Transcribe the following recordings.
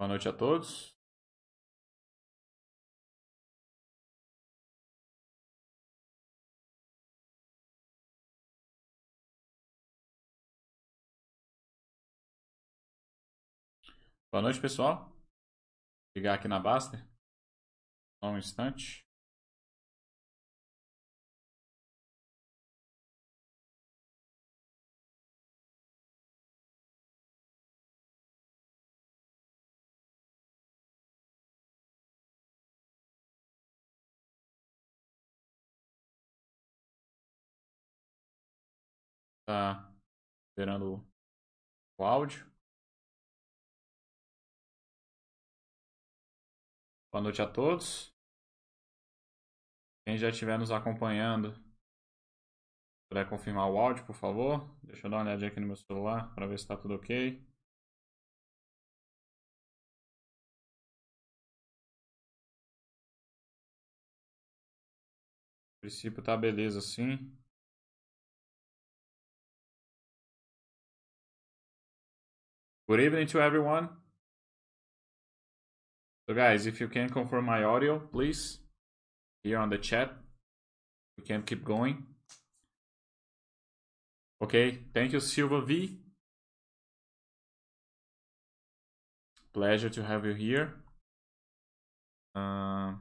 Boa noite a todos. Boa noite, pessoal. Vou ligar aqui na Baster. Só um instante. Tá esperando o áudio. Boa noite a todos. Quem já estiver nos acompanhando, puder confirmar o áudio, por favor. Deixa eu dar uma olhadinha aqui no meu celular para ver se está tudo ok. A princípio tá beleza sim. Good evening to everyone. So guys, if you can confirm my audio, please, here on the chat, we can keep going. Okay, thank you, Silva V. Pleasure to have you here. Uh,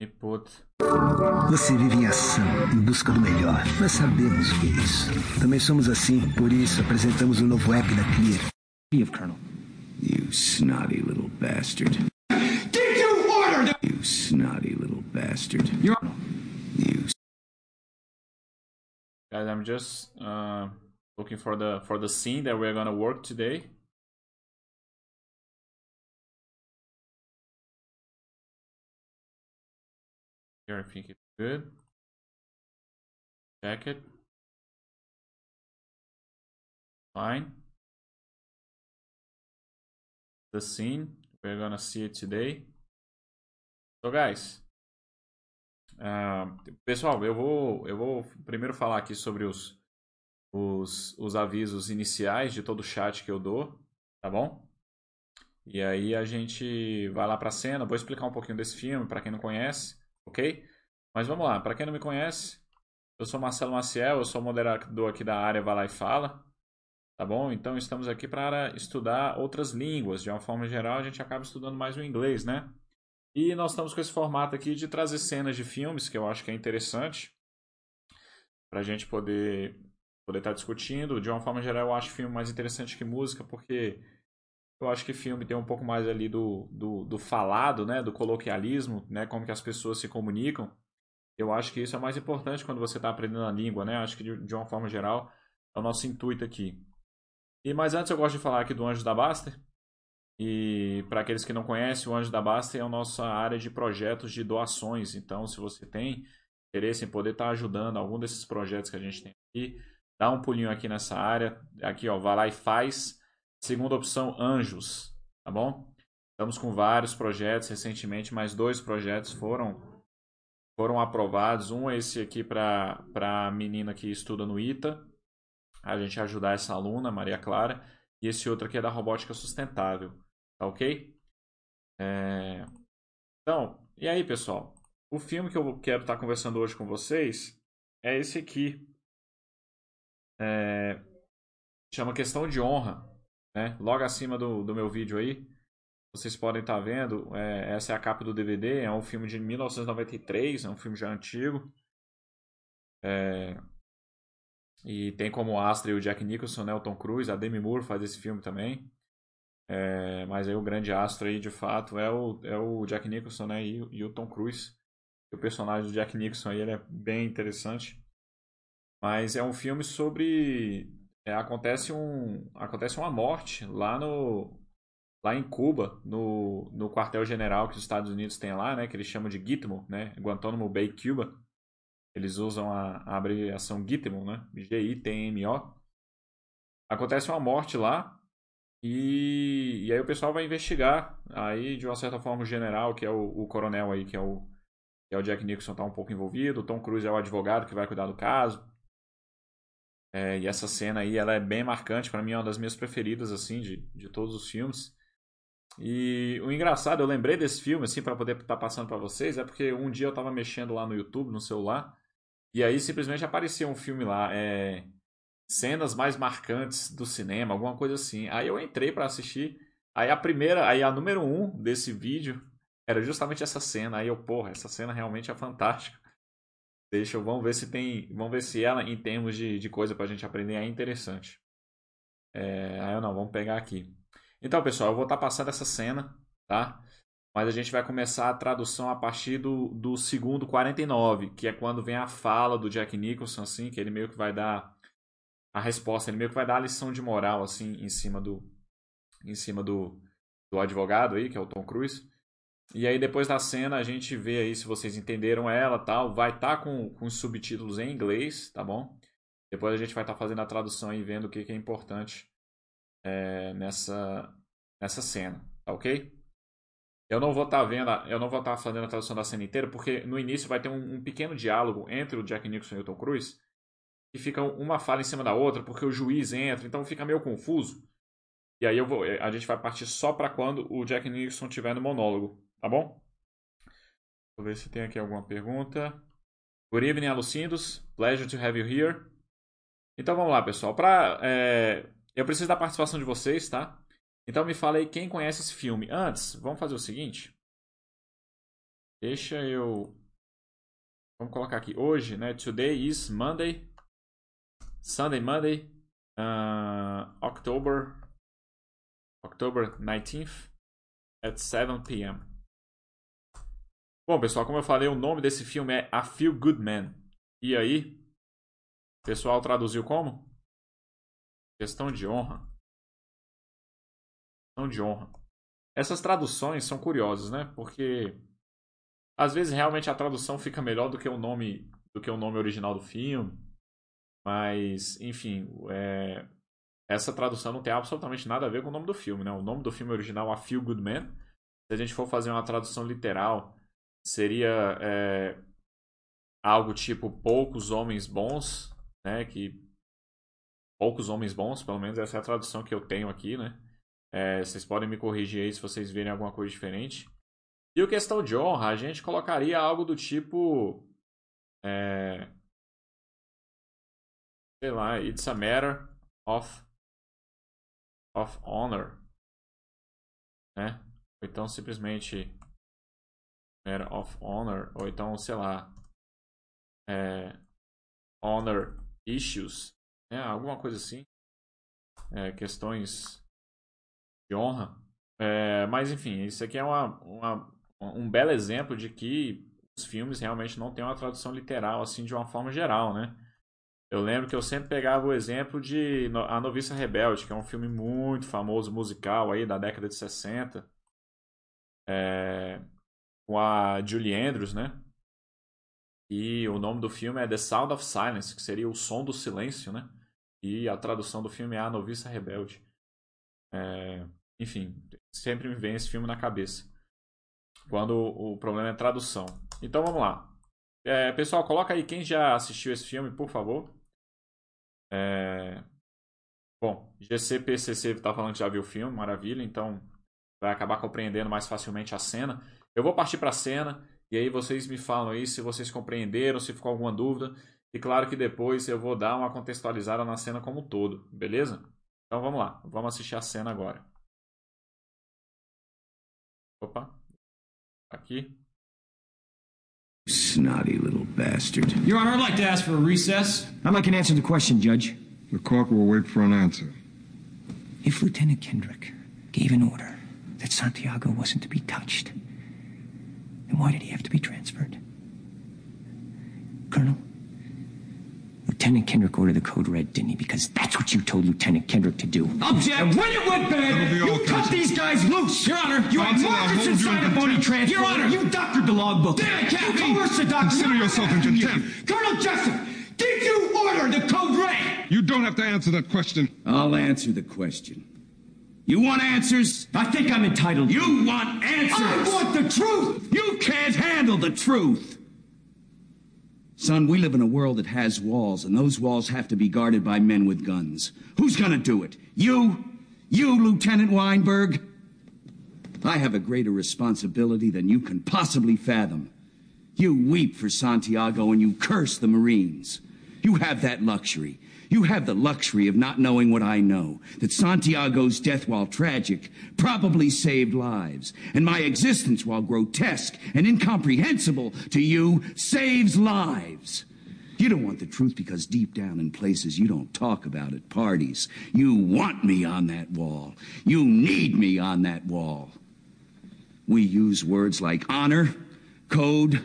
let me put Você vive em ação, em busca do melhor. Nós sabemos o que é isso. Também somos assim, por isso apresentamos o novo app da Clear. Of Colonel. You snotty little bastard. Did you order the You snotty little bastard. Your You Guys, I'm just uh, looking for the for the scene that we're gonna work today. Here, I think it's good. Check it. Fine. The scene we're gonna see it today. So, guys, ah, pessoal, eu vou, eu vou primeiro falar aqui sobre os, os, os avisos iniciais de todo o chat que eu dou, tá bom? E aí a gente vai lá pra cena, vou explicar um pouquinho desse filme para quem não conhece, ok? Mas vamos lá, para quem não me conhece, eu sou Marcelo Maciel, eu sou moderador aqui da área Vai Lá e Fala, tá bom? Então estamos aqui para estudar outras línguas, de uma forma geral a gente acaba estudando mais o inglês, né? E nós estamos com esse formato aqui de trazer cenas de filmes, que eu acho que é interessante, para a gente poder poder estar discutindo. De uma forma geral, eu acho filme mais interessante que música, porque eu acho que filme tem um pouco mais ali do, do, do falado, né? Do coloquialismo, né? Como que as pessoas se comunicam. Eu acho que isso é mais importante quando você está aprendendo a língua, né? Acho que de, de uma forma geral é o nosso intuito aqui. E mas antes eu gosto de falar aqui do Anjo da Baster. E para aqueles que não conhecem, o Anjo da Basta é a nossa área de projetos de doações. Então, se você tem interesse em poder estar ajudando algum desses projetos que a gente tem aqui, dá um pulinho aqui nessa área. Aqui, ó, vai lá e faz. Segunda opção, Anjos, tá bom? Estamos com vários projetos. Recentemente, mais dois projetos foram foram aprovados. Um é esse aqui para a menina que estuda no ITA. A gente ajudar essa aluna, Maria Clara. E esse outro aqui é da robótica sustentável. Tá ok? É... Então, e aí, pessoal? O filme que eu quero estar conversando hoje com vocês é esse aqui. É... Chama Questão de Honra. Né? Logo acima do, do meu vídeo aí. Vocês podem estar vendo. É... Essa é a capa do DVD. É um filme de 1993. É um filme já antigo. É... E tem como astro o Jack Nicholson, né? o Tom Cruise. A Demi Moore faz esse filme também. É, mas aí o grande astro aí, de fato, é o, é o Jack Nicholson né, e, e o Tom Cruise. O personagem do Jack Nicholson aí ele é bem interessante. Mas é um filme sobre... É, acontece, um, acontece uma morte lá no lá em Cuba, no, no quartel-general que os Estados Unidos têm lá, né, que eles chamam de Gitmo, né, Guantanamo Bay, Cuba. Eles usam a, a abreviação Gitmo, né, G-I-T-M-O. Acontece uma morte lá, e, e aí o pessoal vai investigar. Aí, de uma certa forma, o general, que é o, o coronel aí, que é o, que é o Jack Nicholson tá um pouco envolvido, o Tom Cruise é o advogado que vai cuidar do caso. É, e essa cena aí, ela é bem marcante, para mim é uma das minhas preferidas, assim, de, de todos os filmes. E o engraçado, eu lembrei desse filme, assim, para poder estar tá passando para vocês, é porque um dia eu tava mexendo lá no YouTube, no celular, e aí simplesmente aparecia um filme lá, é, cenas mais marcantes do cinema, alguma coisa assim. Aí eu entrei para assistir, aí a primeira, aí a número um desse vídeo era justamente essa cena. Aí eu, porra, essa cena realmente é fantástica. Deixa vamos ver se tem, vamos ver se ela, em termos de, de coisa pra gente aprender, é interessante. É, aí eu não, vamos pegar aqui. Então, pessoal, eu vou estar tá passando essa cena, tá? Mas a gente vai começar a tradução a partir do, do segundo 49, que é quando vem a fala do Jack Nicholson, assim, que ele meio que vai dar a resposta, ele meio que vai dar a lição de moral, assim, em cima do, em cima do, do advogado aí, que é o Tom Cruise. E aí depois da cena a gente vê aí se vocês entenderam ela tal. Vai estar tá com, com os subtítulos em inglês, tá bom? Depois a gente vai estar tá fazendo a tradução e vendo o que, que é importante é, nessa, nessa cena, tá ok? Eu não vou estar tá vendo, eu não vou estar tá fazendo a tradução da cena inteira, porque no início vai ter um, um, pequeno diálogo entre o Jack Nicholson e o Tom Cruise, que fica uma fala em cima da outra, porque o juiz entra, então fica meio confuso. E aí eu vou, a gente vai partir só para quando o Jack Nicholson estiver no monólogo, Tá bom? Vou ver se tem aqui alguma pergunta. Good evening, Alucindos. Pleasure to have you here. Então vamos lá, pessoal. Pra, é... Eu preciso da participação de vocês, tá? Então me fala aí quem conhece esse filme. Antes, vamos fazer o seguinte. Deixa eu. Vamos colocar aqui. Hoje, né? Today is Monday. Sunday, Monday. Uh, October. October 19th. At 7 p.m. Bom, pessoal, como eu falei, o nome desse filme é A Feel Good Man. E aí, o pessoal traduziu como? Questão de honra. Questão de honra. Essas traduções são curiosas, né? Porque às vezes realmente a tradução fica melhor do que o nome do que o nome original do filme. Mas, enfim, é... essa tradução não tem absolutamente nada a ver com o nome do filme, né? O nome do filme original A Feel Good Man. Se a gente for fazer uma tradução literal, seria é, algo tipo poucos homens bons, né? Que poucos homens bons, pelo menos essa é a tradução que eu tenho aqui, né? É, vocês podem me corrigir aí se vocês verem alguma coisa diferente. E o questão de honra, a gente colocaria algo do tipo. É, sei lá, it's a matter of, of honor. Né? Ou então simplesmente Matter of Honor, ou então, sei lá, é, Honor Issues, né? alguma coisa assim, é, questões de honra. É, mas enfim, isso aqui é uma, uma, um belo exemplo de que os filmes realmente não têm uma tradução literal assim de uma forma geral, né? Eu lembro que eu sempre pegava o exemplo de A Noviça Rebelde, que é um filme muito famoso musical aí da década de 60. É, com a Julie Andrews, né? E o nome do filme é The Sound of Silence, que seria o som do silêncio, né? E a tradução do filme é A Noviça Rebelde. É... Enfim, sempre me vem esse filme na cabeça. Quando o problema é tradução. Então vamos lá. É, pessoal, coloca aí quem já assistiu esse filme, por favor. É... Bom, GCPCC está falando que já viu o filme, maravilha. Então vai acabar compreendendo mais facilmente a cena. Eu vou partir para a cena e aí vocês me falam aí se vocês compreenderam, se ficou alguma dúvida. E claro que depois eu vou dar uma contextualizada na cena como um todo, beleza? Então vamos lá, vamos assistir a cena agora. Opa, aqui. Snotty little bastard. Your Honor, I'd like to ask for a recess. I'd like an answer to the question, Judge. The court will wait for an answer. If Lieutenant Kendrick gave an order that Santiago wasn't to be touched, Then why did he have to be transferred? Colonel, Lieutenant Kendrick ordered the code red, didn't he? Because that's what you told Lieutenant Kendrick to do. Object! And when it went bad, you cut counsel. these guys loose! Your Honor, you had markers inside a bony transfer. Your Honor, you doctored the logbook. Damn it, Captain! You coerced the doctor. Consider yourself in contempt. Colonel Jessup, did you order the code red? You don't have to answer that question. I'll answer the question. You want answers? I think I'm entitled. You want answers? I want the truth! You can't handle the truth! Son, we live in a world that has walls, and those walls have to be guarded by men with guns. Who's gonna do it? You? You, Lieutenant Weinberg? I have a greater responsibility than you can possibly fathom. You weep for Santiago and you curse the Marines. You have that luxury. You have the luxury of not knowing what I know that Santiago's death, while tragic, probably saved lives, and my existence, while grotesque and incomprehensible to you, saves lives. You don't want the truth because deep down in places you don't talk about at parties, you want me on that wall. You need me on that wall. We use words like honor, code,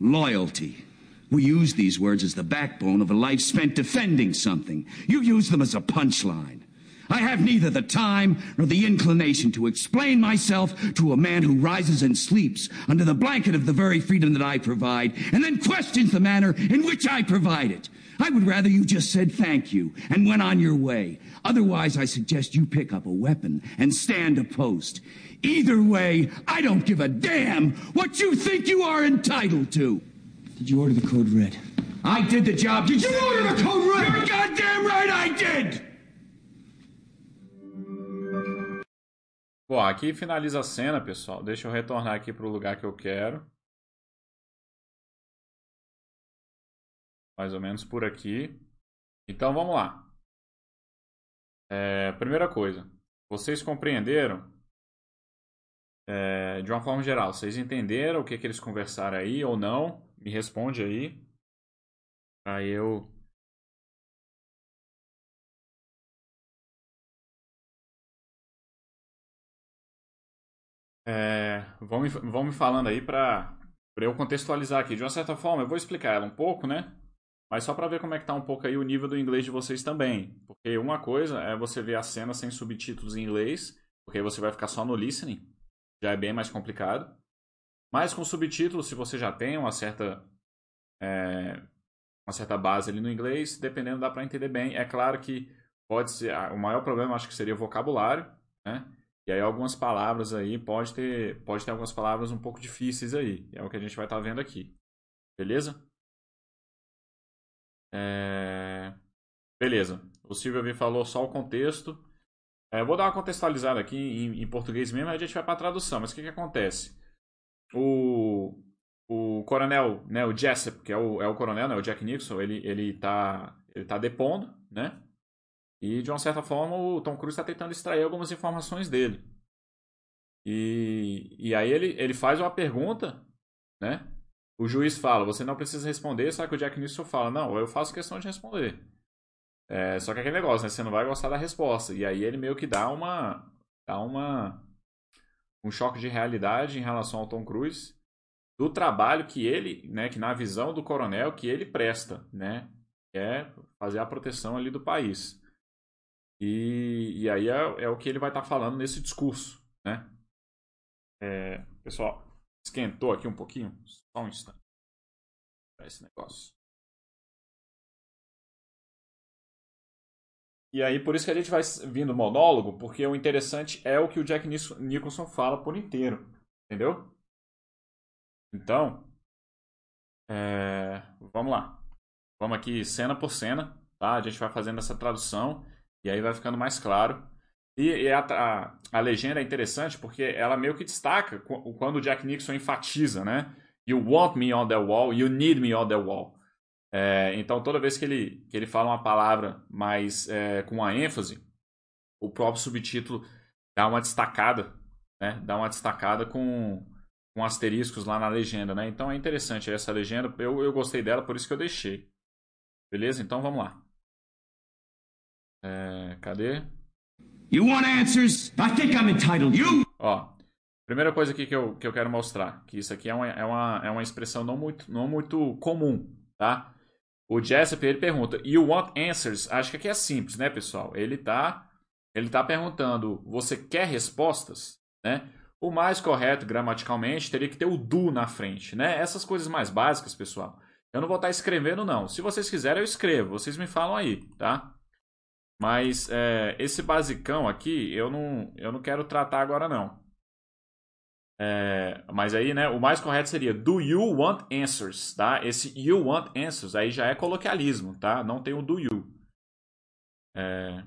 loyalty. We use these words as the backbone of a life spent defending something. You use them as a punchline. I have neither the time nor the inclination to explain myself to a man who rises and sleeps under the blanket of the very freedom that I provide and then questions the manner in which I provide it. I would rather you just said thank you and went on your way. Otherwise, I suggest you pick up a weapon and stand a post. Either way, I don't give a damn what you think you are entitled to. Did you order the code red? I did the job. Did you order the code red? You're goddamn right I did! Bom, aqui finaliza a cena, pessoal. Deixa eu retornar aqui para o lugar que eu quero. Mais ou menos por aqui. Então vamos lá. É, primeira coisa, vocês compreenderam? É, de uma forma geral, vocês entenderam o que, que eles conversaram aí ou não? Me responde aí. Aí eu É, vão, me, vão me falando aí para eu contextualizar aqui. De uma certa forma, eu vou explicar ela um pouco, né? Mas só para ver como é que tá um pouco aí o nível do inglês de vocês também. Porque uma coisa é você ver a cena sem subtítulos em inglês, porque aí você vai ficar só no listening. Já é bem mais complicado. Mas com subtítulos, se você já tem uma certa é, uma certa base ali no inglês, dependendo dá para entender bem. É claro que pode ser o maior problema acho que seria o vocabulário, né? E aí algumas palavras aí, pode ter, pode ter algumas palavras um pouco difíceis aí. É o que a gente vai estar tá vendo aqui. Beleza? É... Beleza. O Silvio me falou só o contexto. É, vou dar uma contextualizada aqui em, em português mesmo, aí a gente vai para a tradução. Mas o que, que acontece? O, o coronel, né, o Jessup, que é o, é o coronel, né, o Jack Nixon, ele, ele, tá, ele tá depondo, né? E de uma certa forma o Tom Cruise está tentando extrair algumas informações dele. E, e aí ele, ele faz uma pergunta, né? O juiz fala, você não precisa responder, só que o Jack Nicholson fala, não, eu faço questão de responder. É, só que é aquele negócio, né? Você não vai gostar da resposta. E aí ele meio que dá uma. dá uma. Um choque de realidade em relação ao Tom Cruise do trabalho que ele, né, que na visão do coronel que ele presta, né, é fazer a proteção ali do país. E, e aí é, é, o que ele vai estar tá falando nesse discurso, né? É, pessoal, esquentou aqui um pouquinho? Só um instante. Esse negócio. E aí, por isso que a gente vai vindo monólogo, porque o interessante é o que o Jack Nicholson fala por inteiro. Entendeu? Então, é, vamos lá. Vamos aqui cena por cena, tá? A gente vai fazendo essa tradução. E aí vai ficando mais claro. E, e a, a, a, legenda é interessante porque ela meio que destaca quando o Jack Nixon enfatiza, né? You want me on the wall, you need me on the wall. É, então, toda vez que ele, que ele fala uma palavra mais é, com uma ênfase, o próprio subtítulo dá uma destacada, né? Dá uma destacada com, com asteriscos lá na legenda, né? Então é interessante essa legenda. Eu, eu gostei dela, por isso que eu deixei. Beleza? Então vamos lá. É, cadê? You want answers? I think I'm entitled. You. Ó, primeira coisa aqui que eu, que eu quero mostrar, que isso aqui é uma, é uma, é uma expressão não muito, não muito comum, tá? O Jessup, ele pergunta, you want answers? Acho que aqui é simples, né, pessoal? Ele tá, ele tá perguntando, você quer respostas? Né? O mais correto, gramaticalmente, teria que ter o do na frente, né? Essas coisas mais básicas, pessoal. Eu não vou estar escrevendo, não. Se vocês quiserem, eu escrevo. Vocês me falam aí, tá? Mas é, esse basicão aqui eu não, eu não quero tratar agora não. É, mas aí, né, o mais correto seria Do you want answers, tá? Esse you want answers aí já é coloquialismo, tá? Não tem o do you. É,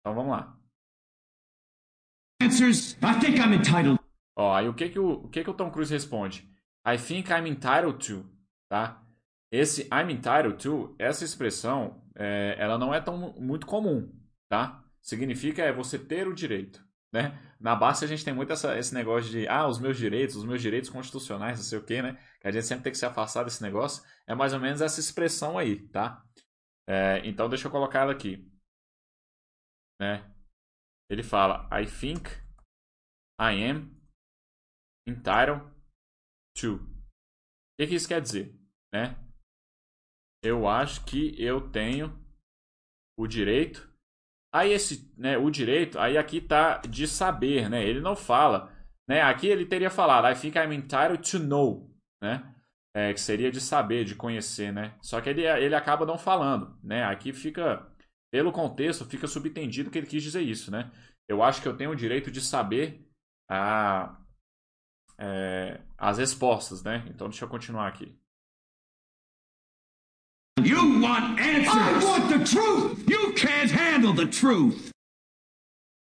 então vamos lá. Answers? I think I'm entitled. Ó, aí o que que o, o que que o Tom Cruise responde? I think I'm entitled to, tá? Esse I'm entitled to, essa expressão, é, ela não é tão muito comum, tá? Significa é você ter o direito, né? Na base a gente tem muito essa, esse negócio de, ah, os meus direitos, os meus direitos constitucionais, não sei o quê, né? Que a gente sempre tem que se afastar desse negócio. É mais ou menos essa expressão aí, tá? É, então deixa eu colocar ela aqui. Né? Ele fala, I think I am entitled to. O que, que isso quer dizer? Né? Eu acho que eu tenho o direito. Aí esse, né, o direito, aí aqui tá de saber, né? Ele não fala, né? Aqui ele teria falado I think I'm entitled to know, né? É, que seria de saber, de conhecer, né? Só que ele, ele acaba não falando, né? Aqui fica, pelo contexto, fica subentendido que ele quis dizer isso, né? Eu acho que eu tenho o direito de saber a, é, as respostas, né? Então deixa eu continuar aqui. You want answers? I want the truth! You can't handle the truth!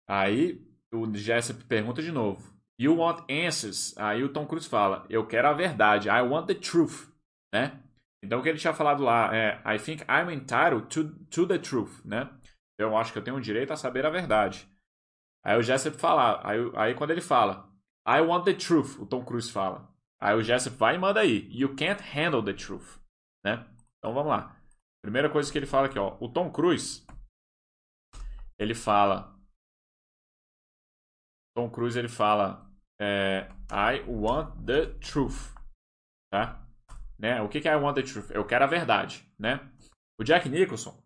Aí o Jessup pergunta de novo. You want answers? Aí o Tom Cruise fala, eu quero a verdade. I want the truth, né? Então o que ele tinha falado lá é I think I'm entitled to, to the truth, né? Eu acho que eu tenho o direito a saber a verdade. Aí o Jessup fala, aí, aí quando ele fala I want the truth, o Tom Cruise fala. Aí o Jessup vai e manda aí. You can't handle the truth, né? Então vamos lá. Primeira coisa que ele fala aqui, ó. O Tom Cruise, ele fala. Tom Cruise ele fala é, I want the truth, tá? Né? O que, que é I want the truth? Eu quero a verdade, né? O Jack Nicholson,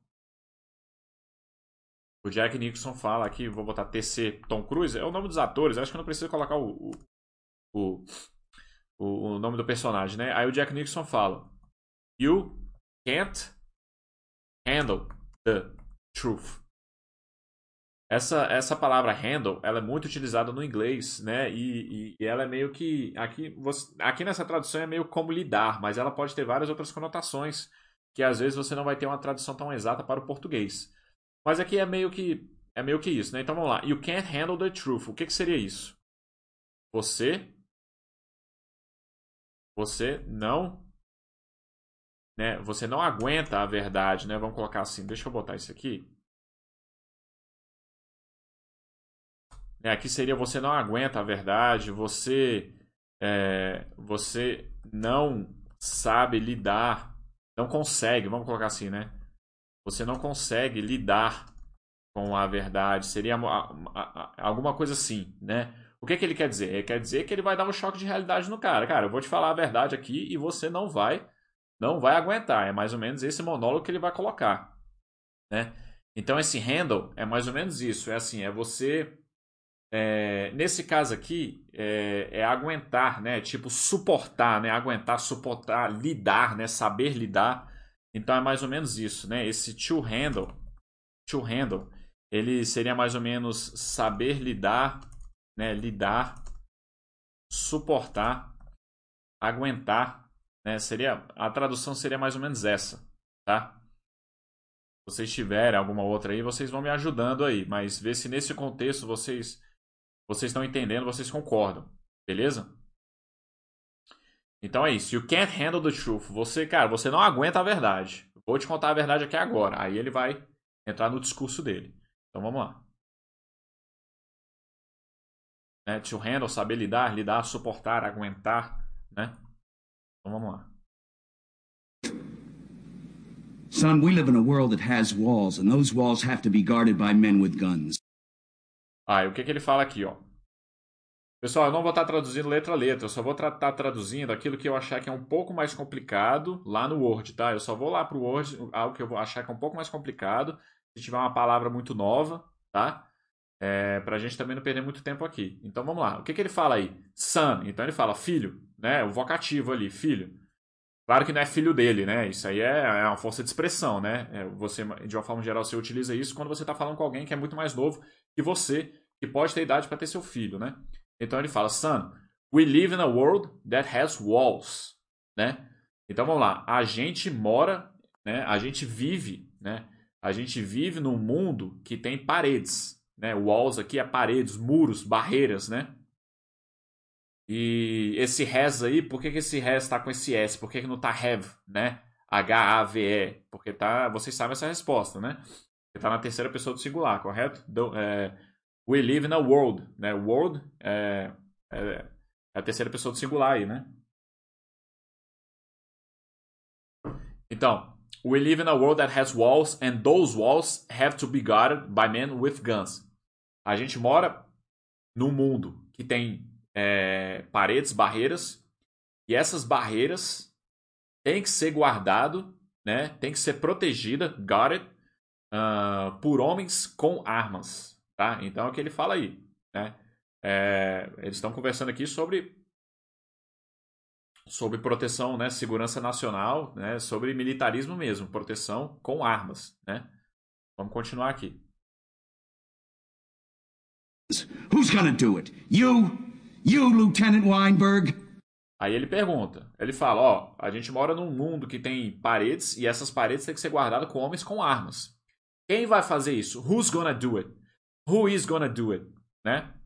o Jack Nicholson fala aqui, vou botar TC Tom Cruise, é o nome dos atores, acho que não preciso colocar o, o, o, o nome do personagem, né? Aí o Jack Nicholson fala: You can't handle the truth. Essa, essa palavra handle, ela é muito utilizada no inglês, né? E, e, e ela é meio que aqui, você, aqui nessa tradução é meio como lidar, mas ela pode ter várias outras conotações que às vezes você não vai ter uma tradução tão exata para o português. Mas aqui é meio que é meio que isso, né? Então vamos lá. You can't handle the truth. O que, que seria isso? Você você não né? Você não aguenta a verdade, né? Vamos colocar assim. Deixa eu botar isso aqui. É, aqui seria você não aguenta a verdade, você é, você não sabe lidar, não consegue, vamos colocar assim, né? Você não consegue lidar com a verdade, seria alguma coisa assim, né? O que, que ele quer dizer? Ele quer dizer que ele vai dar um choque de realidade no cara. Cara, eu vou te falar a verdade aqui e você não vai não vai aguentar. É mais ou menos esse monólogo que ele vai colocar, né? Então esse handle é mais ou menos isso. É assim, é você é, nesse caso aqui é, é, aguentar, né? Tipo suportar, né? Aguentar, suportar, lidar, né? Saber lidar. Então é mais ou menos isso, né? Esse to handle, to handle, ele seria mais ou menos saber lidar, né? Lidar, suportar, aguentar, né? Seria a tradução seria mais ou menos essa, tá? Se vocês tiverem alguma outra aí, vocês vão me ajudando aí, mas vê se nesse contexto vocês vocês estão entendendo, vocês concordam, beleza? Então é isso. You can't handle the truth. Você, cara, você não aguenta a verdade. Vou te contar a verdade aqui agora. Aí ele vai entrar no discurso dele. Então vamos lá. Né? To handle, saber lidar, lidar, suportar, aguentar, né? Então vamos lá. Son, we live in a world that has walls, and those walls have to be guarded by men with guns. Ah, e o que, que ele fala aqui, ó? Pessoal, eu não vou estar traduzindo letra a letra, eu só vou estar traduzindo aquilo que eu achar que é um pouco mais complicado lá no Word, tá? Eu só vou lá para o Word, algo que eu vou achar que é um pouco mais complicado, se tiver uma palavra muito nova, tá? É, para a gente também não perder muito tempo aqui. Então vamos lá. O que, que ele fala aí? Son. Então ele fala filho, né? O vocativo ali, filho. Claro que não é filho dele, né? Isso aí é, é uma força de expressão, né? É, você, de uma forma geral, você utiliza isso quando você está falando com alguém que é muito mais novo que você, que pode ter idade para ter seu filho, né? Então ele fala, son, We live in a world that has walls, né? Então vamos lá, a gente mora, né? A gente vive, né? A gente vive num mundo que tem paredes, né? Walls aqui é paredes, muros, barreiras, né? E esse has aí, por que, que esse has está com esse S? Por que, que não está have, né? H-A-V-E? Porque tá, vocês sabem essa resposta, né? Está na terceira pessoa do singular, correto? Do, é, we live in a world, né? World é, é, é a terceira pessoa do singular aí, né? Então, we live in a world that has walls and those walls have to be guarded by men with guns. A gente mora num mundo que tem é, paredes, barreiras, e essas barreiras têm que ser guardado, né? Tem que ser protegida, guarded, uh, por homens com armas, tá? Então é o que ele fala aí, né? É, eles estão conversando aqui sobre sobre proteção, né, segurança nacional, né, sobre militarismo mesmo, proteção com armas, né? Vamos continuar aqui. Who's gonna do it? You? You, Lieutenant Weinberg? Aí ele pergunta, ele fala, ó, a gente mora num mundo que tem paredes e essas paredes têm que ser guardadas com homens com armas. Quem vai fazer isso? Who's gonna do it? Who is gonna do it? Né?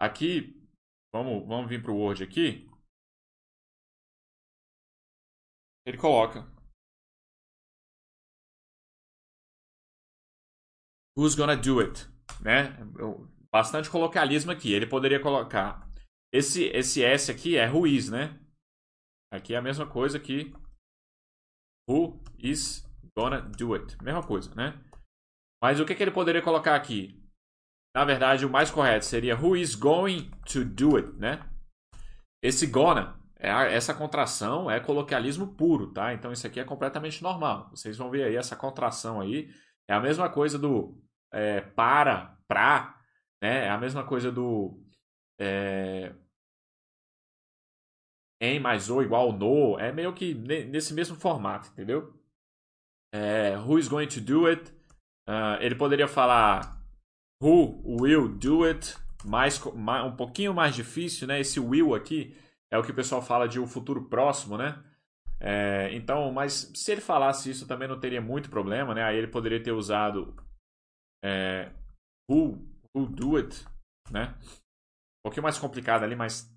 Aqui, vamos, vamos vir para o Word aqui. Ele coloca. Who's gonna do it? Né? Bastante colocalismo aqui. Ele poderia colocar. Esse, esse S aqui é is, né? Aqui é a mesma coisa que who is gonna do it. Mesma coisa, né? Mas o que, que ele poderia colocar aqui? Na verdade, o mais correto seria who is going to do it, né? Esse gonna, é, essa contração é coloquialismo puro, tá? Então isso aqui é completamente normal. Vocês vão ver aí essa contração aí. É a mesma coisa do é, para, pra, né? É a mesma coisa do é, em mais ou igual no. É meio que nesse mesmo formato, entendeu? É, who is going to do it? Uh, ele poderia falar Who will do it? Mais, um pouquinho mais difícil, né? Esse will aqui é o que o pessoal fala de um futuro próximo, né? É, então, mas se ele falasse isso também não teria muito problema, né? Aí ele poderia ter usado é, who, who do it, né? Um pouquinho mais complicado ali, mas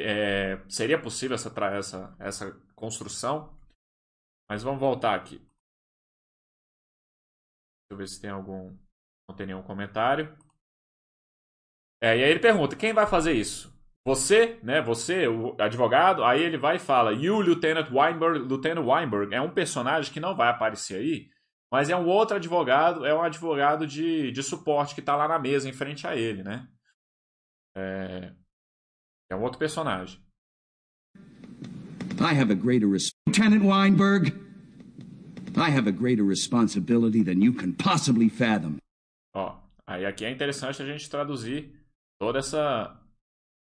é, seria possível essa, essa, essa construção. Mas vamos voltar aqui. Deixa eu ver se tem algum. Não tem nenhum comentário. É, e aí ele pergunta: quem vai fazer isso? Você, né? Você, o advogado. Aí ele vai e fala: You, Lieutenant Weinberg. Lieutenant Weinberg é um personagem que não vai aparecer aí, mas é um outro advogado. É um advogado de, de suporte que está lá na mesa em frente a ele, né? É, é um outro personagem. I have a greater Lieutenant Weinberg. I have a greater responsibility than you can possibly fathom. Ó, aí aqui é interessante a gente traduzir toda essa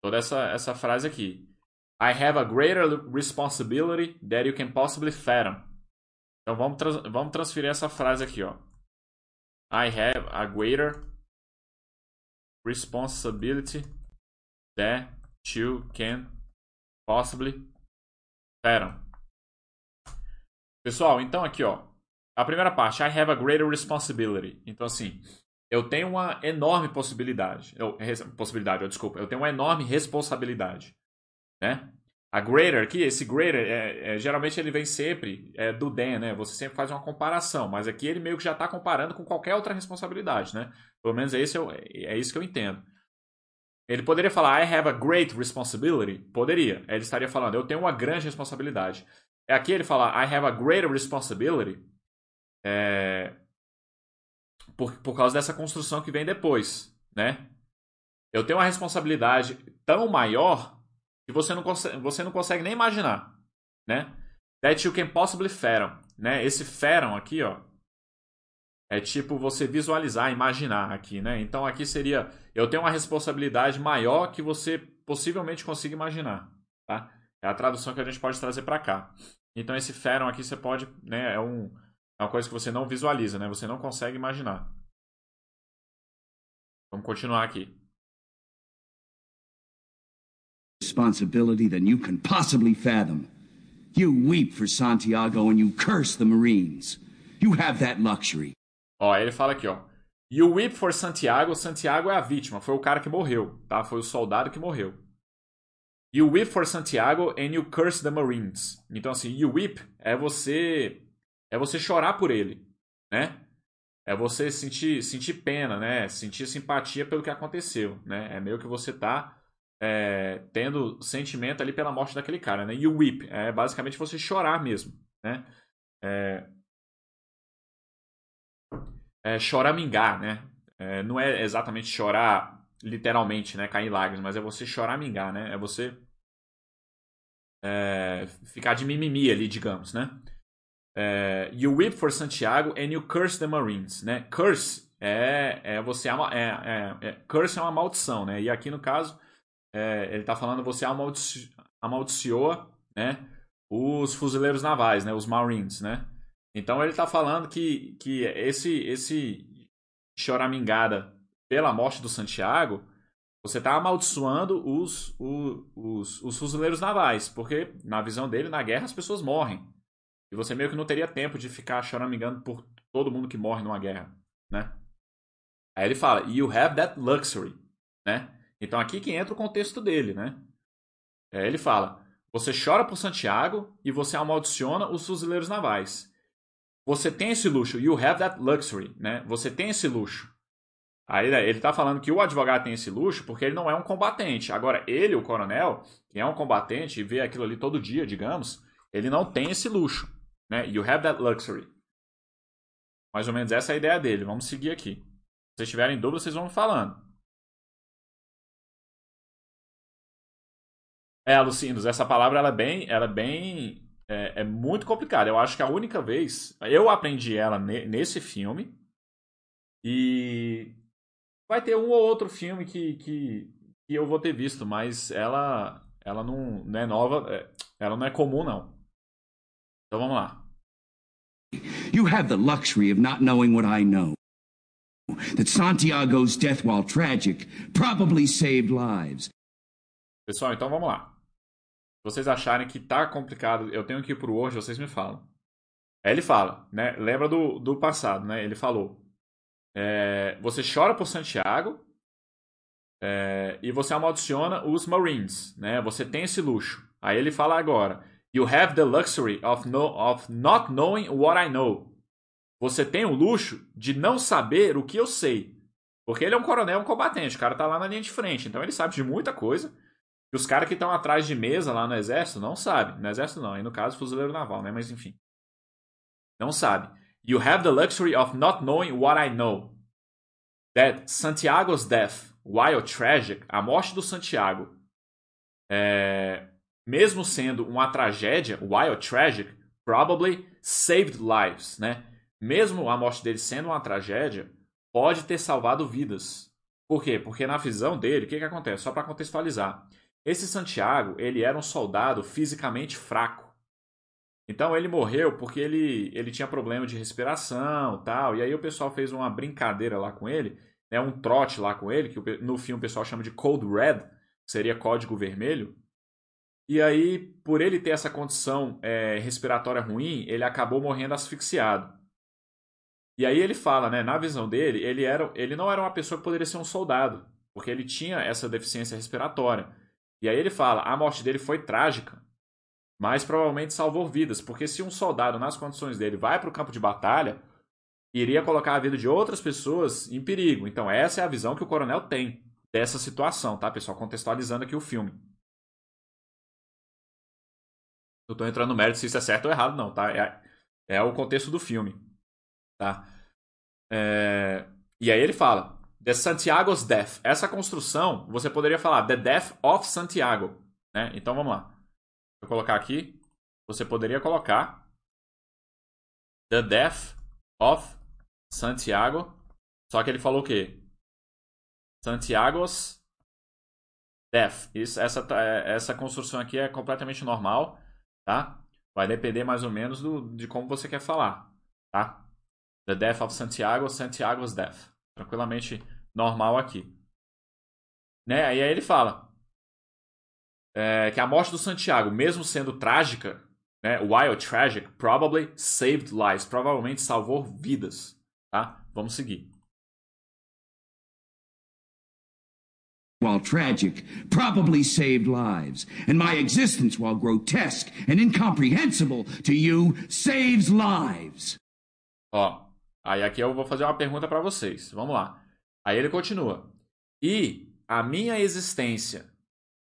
toda essa essa frase aqui. I have a greater responsibility than you can possibly fathom. Então vamos, trans vamos transferir essa frase aqui, ó. I have a greater responsibility that you can possibly fathom. Pessoal, então aqui, ó. A primeira parte, I have a greater responsibility. Então, assim, eu tenho uma enorme possibilidade. Eu, possibilidade, eu, desculpa. Eu tenho uma enorme responsabilidade. Né? A greater aqui, esse greater, é, é, geralmente ele vem sempre é, do than, né? Você sempre faz uma comparação, mas aqui ele meio que já está comparando com qualquer outra responsabilidade, né? Pelo menos é, esse, é isso que eu entendo. Ele poderia falar, I have a great responsibility? Poderia. Ele estaria falando, eu tenho uma grande responsabilidade. É aqui ele fala, I have a greater responsibility. É, por, por causa dessa construção que vem depois, né? Eu tenho uma responsabilidade tão maior que você não consegue, você não consegue nem imaginar, né? That you can possibly fathom, né? Esse fathom aqui, ó, é tipo você visualizar, imaginar aqui, né? Então aqui seria, eu tenho uma responsabilidade maior que você possivelmente consiga imaginar, tá? É a tradução que a gente pode trazer para cá. Então esse Feron aqui você pode, né, é, um, é uma coisa que você não visualiza, né? Você não consegue imaginar. Vamos continuar aqui. Responsibility than you can possibly fathom. You weep for Santiago and you curse the Marines. You have that luxury. Ó, ele fala aqui, ó. You weep for Santiago. Santiago é a vítima, foi o cara que morreu, tá? Foi o soldado que morreu. You weep for Santiago and you curse the Marines. Então assim, you weep é você é você chorar por ele, né? É você sentir sentir pena, né? Sentir simpatia pelo que aconteceu, né? É meio que você tá é, tendo sentimento ali pela morte daquele cara, né? You weep é basicamente você chorar mesmo, né? É, é choramingar, né? É, não é exatamente chorar literalmente, né? Cair em lágrimas, mas é você choramingar, né? É você é, ficar de mimimi ali, digamos, né? É, you weep for Santiago and you curse the Marines, né? Curse é, é você ama, é, é, é, curse é uma maldição, né? E aqui no caso é, ele está falando você amaldici amaldiçoa, né? Os fuzileiros navais, né? Os Marines, né? Então ele está falando que, que esse esse choramingada pela morte do Santiago, você está amaldiçoando os, os, os, os fuzileiros navais, porque na visão dele, na guerra, as pessoas morrem. E você meio que não teria tempo de ficar choramingando por todo mundo que morre numa guerra, né? Aí ele fala, you have that luxury, né? Então aqui que entra o contexto dele, né? É, ele fala, você chora por Santiago e você amaldiçoa os fuzileiros navais. Você tem esse luxo, you have that luxury, né? Você tem esse luxo. Aí né, ele está falando que o advogado tem esse luxo porque ele não é um combatente. Agora, ele, o coronel, que é um combatente e vê aquilo ali todo dia, digamos, ele não tem esse luxo. Né? You have that luxury. Mais ou menos essa é a ideia dele. Vamos seguir aqui. Se vocês tiverem dúvida, vocês vão falando. É, Lucindos, essa palavra ela é bem, ela é bem, é, é, muito complicada. Eu acho que a única vez eu aprendi ela ne, nesse filme e vai ter um ou outro filme que, que, que eu vou ter visto, mas ela, ela não, não é nova, é, ela não é comum não. Então vamos lá. You have the luxury of not knowing what I know. That Santiago's death, while tragic, probably saved lives. Pessoal, então vamos lá. Vocês acharem que tá complicado, eu tenho que ir pro Word, vocês me falam. Aí ele fala, né? Lembra do, do passado, né? Ele falou. É, você chora por Santiago é, e você amaldiçoa os Marines, né? Você tem esse luxo. Aí ele fala agora. You have the luxury of, no, of not knowing what I know. Você tem o luxo de não saber o que eu sei. Porque ele é um coronel, um combatente. O cara tá lá na linha de frente. Então ele sabe de muita coisa. E os caras que estão atrás de mesa lá no exército não sabem. No exército não. Aí no caso, fuzileiro naval, né? Mas enfim. Não sabe. You have the luxury of not knowing what I know. That Santiago's death, while tragic, a morte do Santiago, é, mesmo sendo uma tragédia, while tragic, probably saved lives, né? Mesmo a morte dele sendo uma tragédia, pode ter salvado vidas. Por quê? Porque na visão dele, o que, que acontece? Só para contextualizar. Esse Santiago, ele era um soldado fisicamente fraco. Então ele morreu porque ele, ele tinha problema de respiração tal. E aí o pessoal fez uma brincadeira lá com ele, né, um trote lá com ele, que no filme o pessoal chama de Code Red, que seria código vermelho. E aí, por ele ter essa condição é, respiratória ruim, ele acabou morrendo asfixiado. E aí ele fala, né, na visão dele, ele, era, ele não era uma pessoa que poderia ser um soldado, porque ele tinha essa deficiência respiratória. E aí ele fala, a morte dele foi trágica, mas provavelmente salvou vidas, porque se um soldado, nas condições dele, vai para o campo de batalha, iria colocar a vida de outras pessoas em perigo. Então essa é a visão que o coronel tem dessa situação, tá, pessoal? Contextualizando aqui o filme. Não estou entrando no mérito se isso é certo ou errado, não, tá? É, é o contexto do filme, tá? É... E aí ele fala, The Santiago's Death. Essa construção, você poderia falar The Death of Santiago, né? Então vamos lá. Vou colocar aqui. Você poderia colocar The Death of Santiago. Só que ele falou o quê? Santiago's Death. Isso, essa, essa construção aqui é completamente normal tá? Vai depender mais ou menos do, de como você quer falar, tá? The Death of Santiago, Santiago's Death. Tranquilamente normal aqui. Né? E aí ele fala. é, que a morte do Santiago, mesmo sendo trágica, né, while tragic, probably saved lives, provavelmente salvou vidas, tá? Vamos seguir. while tragic, probably saved lives. And my existence, while grotesque and incomprehensible to you, saves lives. Ó, aí aqui eu vou fazer uma pergunta para vocês. Vamos lá. Aí ele continua. E a minha existência,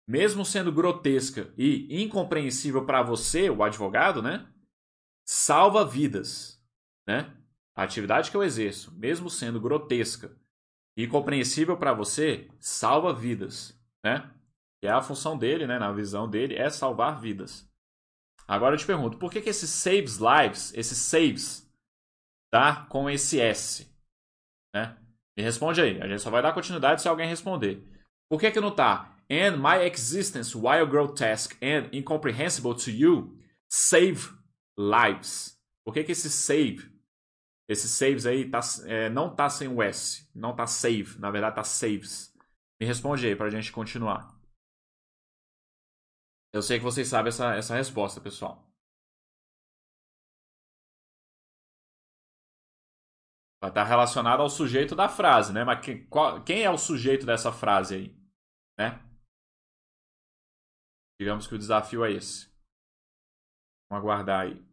mesmo sendo grotesca e incompreensível para você, o advogado, né? Salva vidas, né? A atividade que eu exerço, mesmo sendo grotesca e compreensível para você, salva vidas, né? Que é a função dele, né? Na visão dele, é salvar vidas. Agora eu te pergunto, por que, que esse saves lives, esse saves, tá com esse S, né? Me responde aí. A gente só vai dar continuidade se alguém responder. Por que que não tá? And my existence, while grotesque and incomprehensible to you, save lives. Por que que esse save esse saves aí tá, é, não tá sem o S. Não tá save. Na verdade tá saves. Me responde aí pra gente continuar. Eu sei que vocês sabem essa, essa resposta, pessoal. Vai estar relacionado ao sujeito da frase, né? Mas quem, qual, quem é o sujeito dessa frase aí? Né? Digamos que o desafio é esse. Vamos aguardar aí.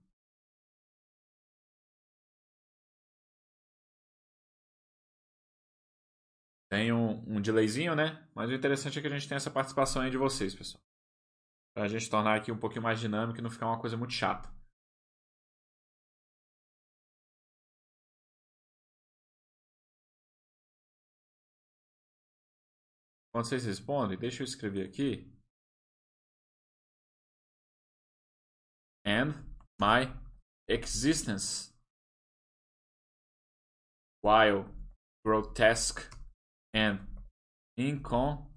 Tem um, um delayzinho, né? Mas o interessante é que a gente tem essa participação aí de vocês, pessoal. Pra gente tornar aqui um pouquinho mais dinâmico e não ficar uma coisa muito chata. Quando vocês respondem, deixa eu escrever aqui. And my existence while grotesque and incom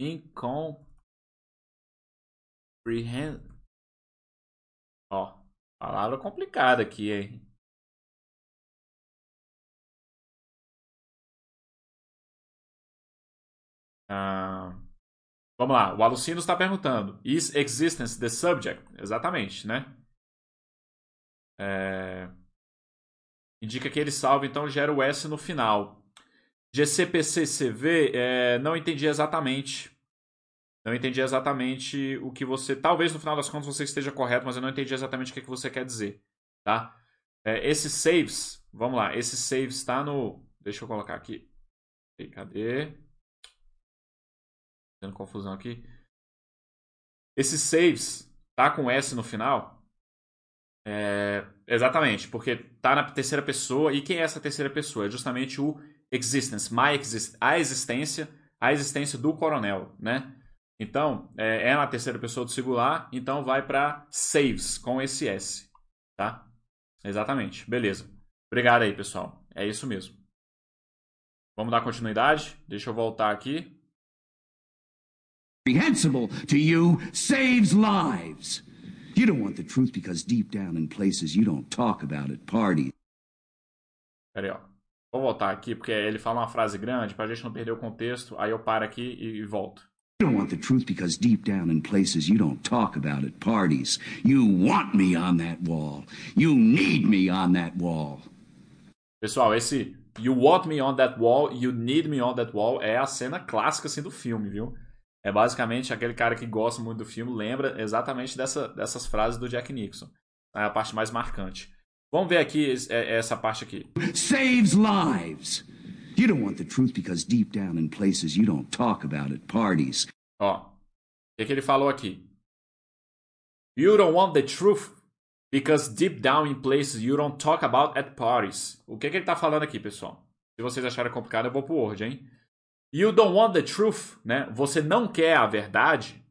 incomprehend ó palavra complicada aqui hein ah, vamos lá o Alucino está perguntando is existence the subject exatamente né é indica que ele salva, então gera o S no final. GCPCCV, é, não entendi exatamente. Não entendi exatamente o que você. Talvez no final das contas você esteja correto, mas eu não entendi exatamente o que, que você quer dizer. Tá? É, esses saves, vamos lá, esse saves está no. Deixa eu colocar aqui. Cadê? Tendo confusão aqui. Esses saves tá com S no final. É, exatamente, porque tá na terceira pessoa. E quem é essa terceira pessoa? É justamente o existence, my a existência, a existência do coronel, né? Então, é, é na terceira pessoa do singular, então vai para saves com esse S, tá? Exatamente, beleza. Obrigado aí, pessoal. É isso mesmo. Vamos dar continuidade? Deixa eu voltar aqui. Comprehensible to you saves lives. You don't want the truth because deep down in places you don't talk about at parties. Peraí, ó. Vou voltar aqui porque ele fala uma frase grande pra gente não perder o contexto. Aí eu paro aqui e, e volto. You don't want the truth because deep down in places you don't talk about at parties. You want me on that wall. You need me on that wall. Pessoal, esse You want me on that wall, you need me on that wall é a cena clássica assim do filme, viu? É basicamente aquele cara que gosta muito do filme, lembra exatamente dessa, dessas frases do Jack Nixon. É a parte mais marcante. Vamos ver aqui é, essa parte aqui. Saves lives. You don't want the truth because deep down in places you don't talk about at parties. Ó, o que, que ele falou aqui? You don't want the truth because deep down in places you don't talk about at parties. O que, que ele está falando aqui, pessoal? Se vocês acharem complicado, eu vou pro Word, hein? You don't want the truth, né? Você não quer a verdade.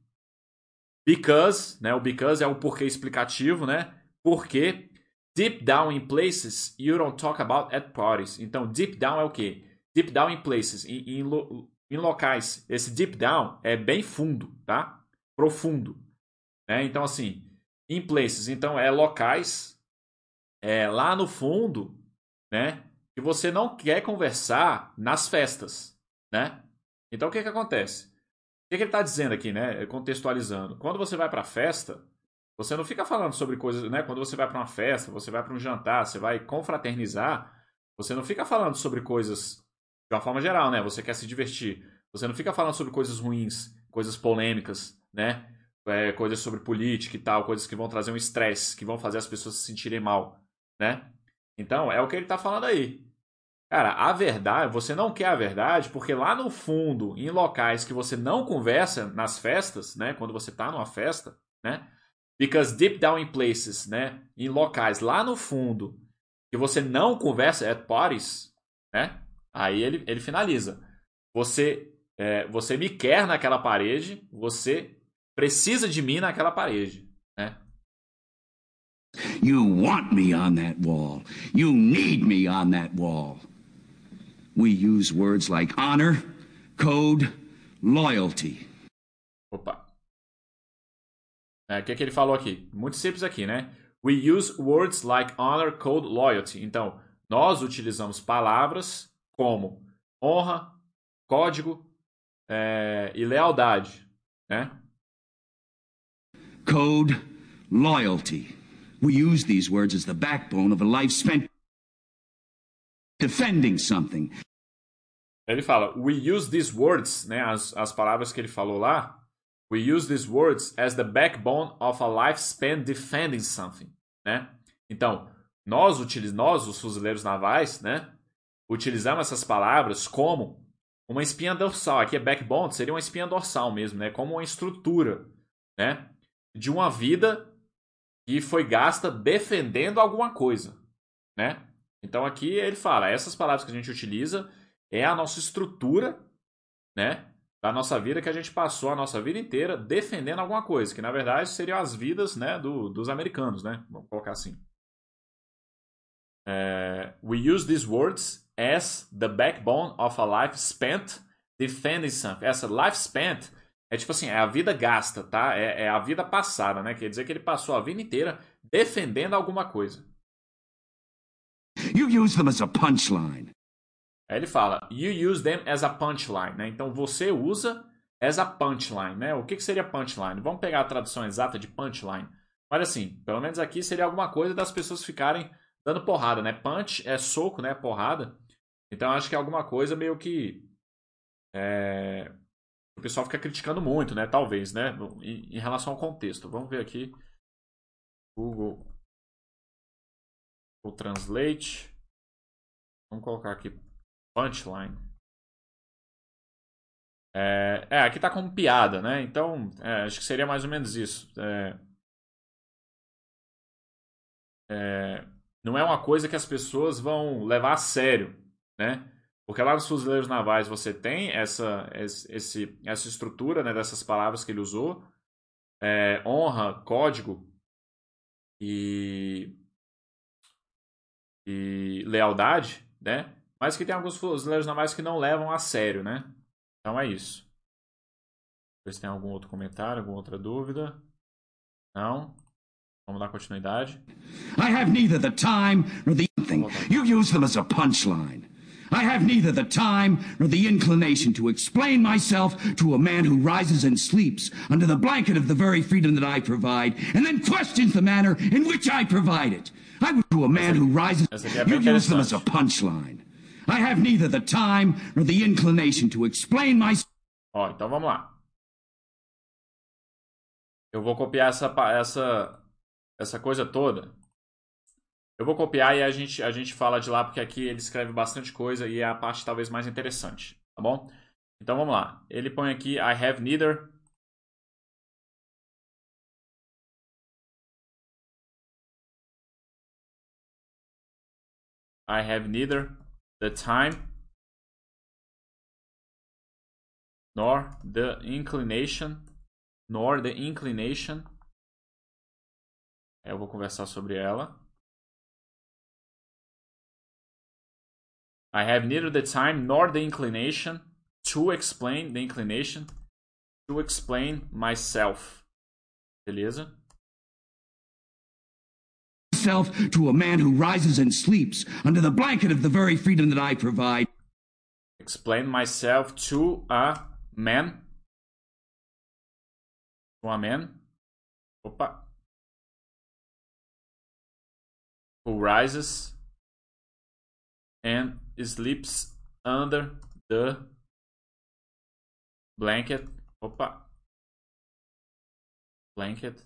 Because, né? O because é o porquê explicativo, né? Porque deep down in places you don't talk about at parties. Então, deep down é o quê? Deep down in places, em, em, em locais. Esse deep down é bem fundo, tá? Profundo. Né? Então, assim, in places, então é locais é, lá no fundo, né? Que você não quer conversar nas festas né? Então o que que acontece? que, que ele está dizendo aqui, né? Contextualizando. Quando você vai para a festa, você não fica falando sobre coisas, né? Quando você vai para uma festa, você vai para um jantar, você vai confraternizar, você não fica falando sobre coisas de uma forma geral, né? Você quer se divertir. Você não fica falando sobre coisas ruins, coisas polêmicas, né? É, coisas sobre política e tal, coisas que vão trazer um estresse, que vão fazer as pessoas se sentirem mal, né? Então, é o que ele está falando aí. Cara, a verdade, você não quer a verdade porque lá no fundo, em locais que você não conversa nas festas, né? Quando você está numa festa, né? Because deep down in places, né? Em locais lá no fundo que você não conversa at parties, né? Aí ele, ele finaliza. Você é, você me quer naquela parede, você precisa de mim naquela parede, né? You want me on that wall. You need me on that wall. We use words like honor, code, loyalty. Opa. É, o que, é que ele falou aqui? Muito simples aqui, né? We use words like honor, code, loyalty. Então, nós utilizamos palavras como honra, código é, e lealdade, né? Code, loyalty. We use these words as the backbone of a life spent defending something. Ele fala, we use these words, né, as, as palavras que ele falou lá, we use these words as the backbone of a life spent defending something, né? Então, nós, nós os fuzileiros navais, né, utilizamos essas palavras como uma espinha dorsal. Aqui é backbone, seria uma espinha dorsal mesmo, né? Como uma estrutura, né? De uma vida que foi gasta defendendo alguma coisa, né? Então aqui ele fala, essas palavras que a gente utiliza é a nossa estrutura, né? Da nossa vida que a gente passou a nossa vida inteira defendendo alguma coisa, que na verdade seriam as vidas, né, do, dos americanos, né? Vamos colocar assim. É, we use these words as the backbone of a life spent defending something. Essa life spent é tipo assim, é a vida gasta, tá? É, é a vida passada, né? Quer dizer que ele passou a vida inteira defendendo alguma coisa. You use them as a punchline. Aí ele fala, you use them as a punchline, né? Então você usa as a punchline, né? O que, que seria punchline? Vamos pegar a tradução exata de punchline. Mas assim, pelo menos aqui seria alguma coisa das pessoas ficarem dando porrada, né? Punch é soco, né? Porrada. Então acho que é alguma coisa meio que é, o pessoal fica criticando muito, né? Talvez, né? Em, relação ao contexto. Vamos ver aqui. Google. O Translate. Vamos colocar aqui punchline. É, é, aqui tá como piada, né? Então, é, acho que seria mais ou menos isso. É, é, não é uma coisa que as pessoas vão levar a sério, né? Porque lá nos fuzileiros navais você tem essa, esse, essa estrutura né, dessas palavras que ele usou. É, honra, código e, e lealdade, né? Mas que tem alguns fuzileiros navais que não levam a sério, né? Então é isso. Ver se tem algum outro comentário, alguma outra dúvida. Não? Vamos dar continuidade. I have neither the time nor the thing. You use them as a punchline. I have neither the time nor the inclination to explain myself to a man who rises and sleeps under the blanket of the very freedom that I provide, and then questions the manner in which I provide it. I would to a man who rises. You use them as a punchline. I have neither the time nor the inclination to explain myself. Ó, então vamos lá. Eu vou copiar essa, essa, essa coisa toda Eu vou copiar e a gente, a gente fala de lá, porque aqui ele escreve bastante coisa e é a parte talvez mais interessante, tá bom? Então vamos lá. Ele põe aqui I have neither I have neither the time nor the inclination nor the inclination. Eu vou conversar sobre ela. I have neither the time nor the inclination to explain the inclination to explain myself. Beleza? Myself to a man who rises and sleeps under the blanket of the very freedom that I provide. Explain myself to a man To a man. Opa. Who rises and sleeps under the blanket. Opa. Blanket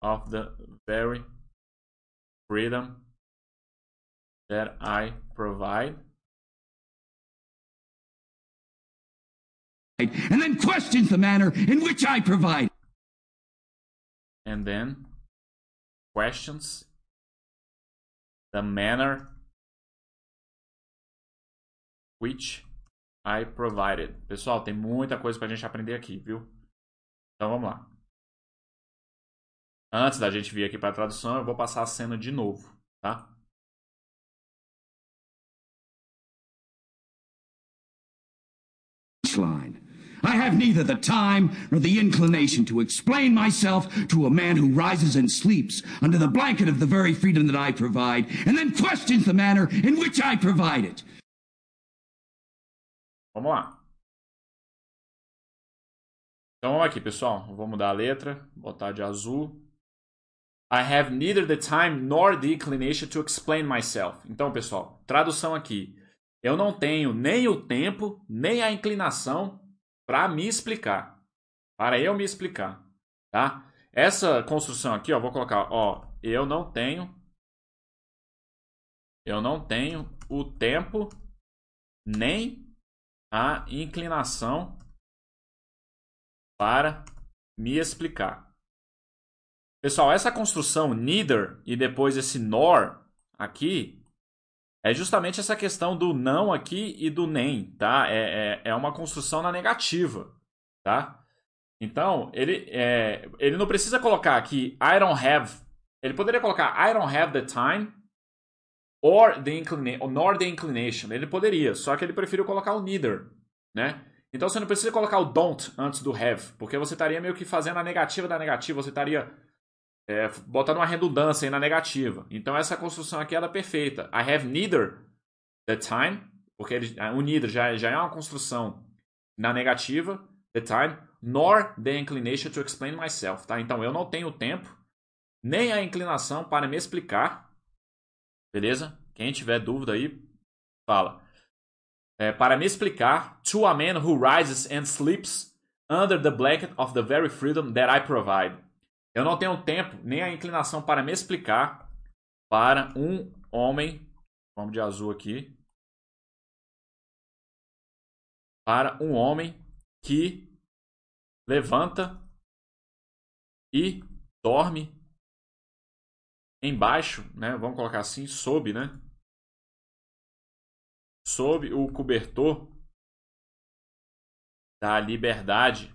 of the very freedom that I provide. And then questions the manner in which I provide. And then questions the manner which I provided. Pessoal, tem muita coisa pra gente aprender aqui, viu? Então vamos lá. Antes da gente vir aqui para a tradução, eu vou passar a cena de novo, tá? Line. I have neither the time nor the inclination to explain myself to a man who rises and sleeps under the blanket of the very freedom that I provide, and then questions the manner in which I provide it. Vamos lá. Então vamos aqui, pessoal. Vou mudar a letra, botar de azul. I have neither the time nor the inclination to explain myself. Então, pessoal, tradução aqui. Eu não tenho nem o tempo, nem a inclinação para me explicar. Para eu me explicar, tá? Essa construção aqui, ó, vou colocar, ó, eu não tenho eu não tenho o tempo nem a inclinação para me explicar. Pessoal, essa construção neither e depois esse nor aqui é justamente essa questão do não aqui e do nem, tá? É, é, é uma construção na negativa, tá? Então, ele, é, ele não precisa colocar aqui I don't have. Ele poderia colocar I don't have the time or the inclination, nor the inclination. Ele poderia, só que ele preferiu colocar o neither, né? Então você não precisa colocar o don't antes do have, porque você estaria meio que fazendo a negativa da negativa, você estaria é, botando uma redundância aí na negativa. Então essa construção aqui ela é perfeita. I have neither the time, porque ele, o neither já, já é uma construção na negativa, the time, nor the inclination to explain myself, tá? Então eu não tenho tempo, nem a inclinação para me explicar, beleza? Quem tiver dúvida aí, fala. É, para me explicar, to a man who rises and sleeps under the blanket of the very freedom that I provide. Eu não tenho tempo nem a inclinação para me explicar para um homem, vamos de azul aqui, para um homem que levanta e dorme embaixo, né? Vamos colocar assim, sob, né? Sob o cobertor da liberdade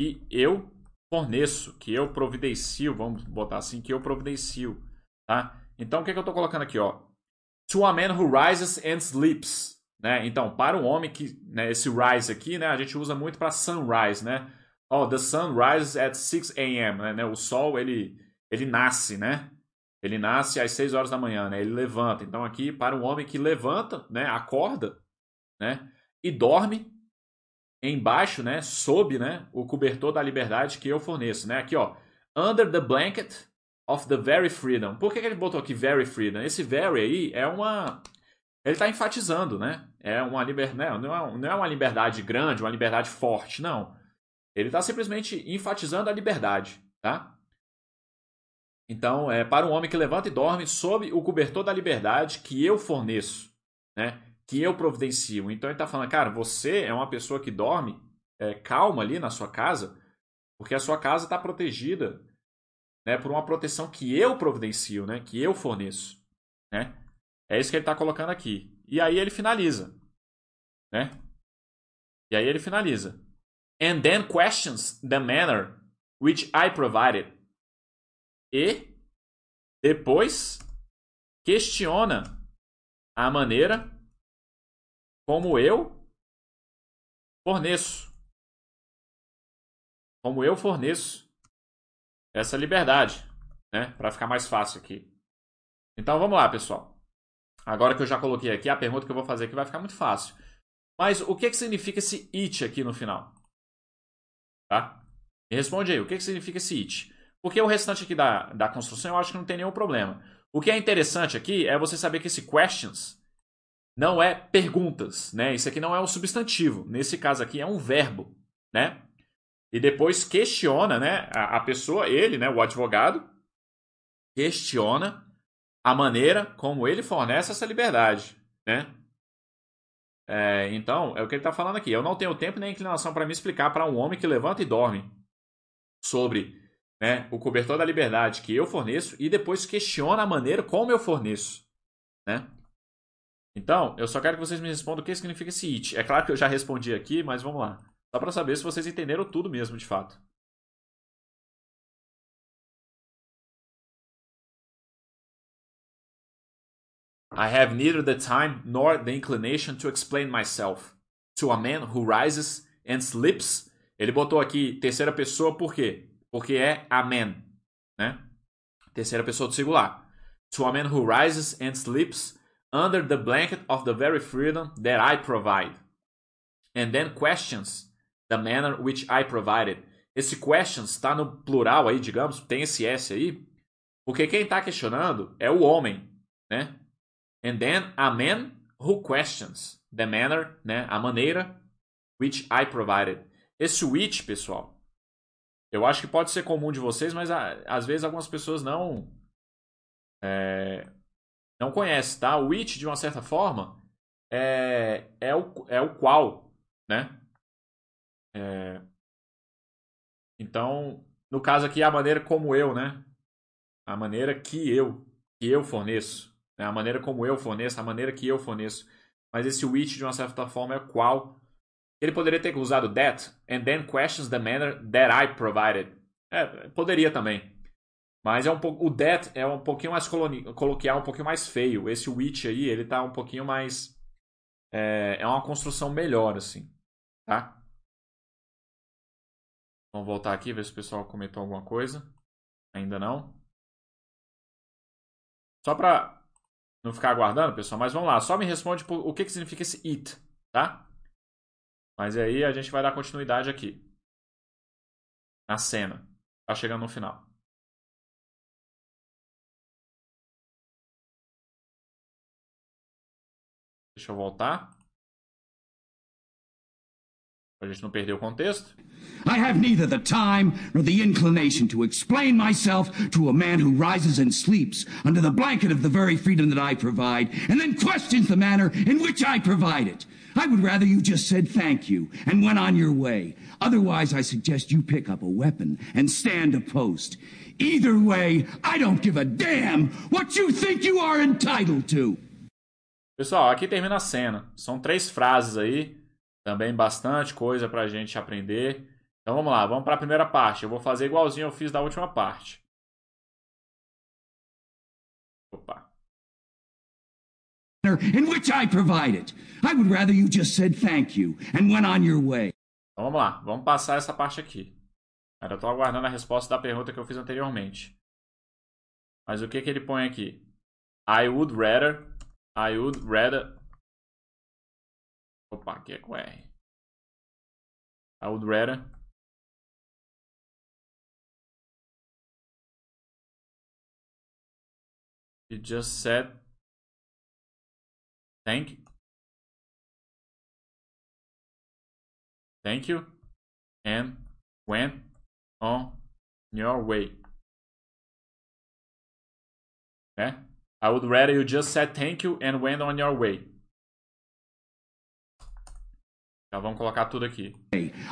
que eu forneço, que eu providencio, vamos botar assim, que eu providencio, tá? Então, o que, é que eu estou colocando aqui, ó? To a man who rises and sleeps, né? Então, para um homem que, né, esse rise aqui, né, a gente usa muito para sunrise, né? Oh, the sun rises at 6 a.m., né? O sol, ele, ele nasce, né? Ele nasce às 6 horas da manhã, né? Ele levanta. Então, aqui, para um homem que levanta, né, acorda, né, e dorme embaixo, né, sob, né, o cobertor da liberdade que eu forneço, né? Aqui, ó, under the blanket of the very freedom. Por que, que ele botou aqui very freedom? Esse very aí é uma ele está enfatizando, né? É uma liberdade, né? não, é, não é uma liberdade grande, uma liberdade forte, não. Ele está simplesmente enfatizando a liberdade, tá? Então, é para um homem que levanta e dorme sob o cobertor da liberdade que eu forneço, né? Que eu providencio. Então ele está falando, cara, você é uma pessoa que dorme é, calma ali na sua casa, porque a sua casa está protegida né, por uma proteção que eu providencio, né, que eu forneço. Né? É isso que ele está colocando aqui. E aí ele finaliza. Né? E aí ele finaliza. And then questions the manner which I provided. E depois questiona a maneira como eu forneço. Como eu forneço essa liberdade, né? Para ficar mais fácil aqui. Então vamos lá, pessoal. Agora que eu já coloquei aqui, a pergunta que eu vou fazer aqui vai ficar muito fácil. Mas o que, que significa esse it aqui no final? Tá? Me responde aí, o que, que significa esse it? Porque o restante aqui da, da construção eu acho que não tem nenhum problema. O que é interessante aqui é você saber que esse questions não é perguntas, né? Isso aqui não é um substantivo. Nesse caso aqui é um verbo, né? E depois questiona, né? A, a pessoa, ele, né? O advogado, questiona a maneira como ele fornece essa liberdade, né? É, então, é o que ele está falando aqui. Eu não tenho tempo nem inclinação para me explicar para um homem que levanta e dorme sobre né, o cobertor da liberdade que eu forneço e depois questiona a maneira como eu forneço. Né? Então, eu só quero que vocês me respondam o que significa esse it. É claro que eu já respondi aqui, mas vamos lá. Só para saber se vocês entenderam tudo mesmo, de fato. I have neither the time nor the inclination to explain myself. To a man who rises and sleeps. Ele botou aqui terceira pessoa por quê? Porque é a man, né? Terceira pessoa do singular. To a man who rises and sleeps under the blanket of the very freedom that I provide. And then questions the manner which I provided. Esse questions está no plural aí, digamos, tem esse S aí, porque quem está questionando é o homem, né? And then a man who questions the manner, né? A maneira which I provided. Esse which, pessoal, eu acho que pode ser comum de vocês, mas às vezes algumas pessoas não é, não conhecem, tá? O which, de uma certa forma, é, é, o, é o qual, né? É, então, no caso aqui, a maneira como eu, né? A maneira que eu, que eu forneço. Né? A maneira como eu forneço, a maneira que eu forneço. Mas esse which, de uma certa forma, é qual. Ele poderia ter usado that, and then questions the manner that I provided. É, poderia também. Mas é um pouco, o that é um pouquinho mais coloquial, um pouquinho mais feio. Esse which aí, ele tá um pouquinho mais. É, é uma construção melhor, assim. Tá? Vamos voltar aqui, ver se o pessoal comentou alguma coisa. Ainda não. Só para não ficar aguardando, pessoal, mas vamos lá. Só me responde o que, que significa esse it, tá? Mas aí a gente vai dar continuidade aqui. Na cena. Tá chegando no final. Deixa eu voltar. Pra gente não perder o contexto. I have neither the time nor the inclination to explain myself to a man who rises and sleeps under the blanket of the very freedom that I provide and then questions the manner in which I provide it. I would rather you just said thank you and went on your way. Otherwise, I suggest you pick up a weapon and stand a post. Either way, I don't give a damn what you think you are entitled to. Pessoal, aqui termina a cena. São três frases aí. Também bastante coisa pra gente aprender. Então vamos lá, vamos para a primeira parte. Eu vou fazer igualzinho eu fiz da última parte. Opa. In which I provided. I would rather you just said thank you and went on your way. Então vamos lá, vamos passar essa parte aqui. Eu estou aguardando a resposta da pergunta que eu fiz anteriormente. Mas o que, que ele põe aqui? I would rather. I would rather. Opa, aqui é com. I would rather You just said thank you. Thank you and went on your way. Okay? I would rather you just said thank you and went on your way. Então vamos colocar tudo aqui.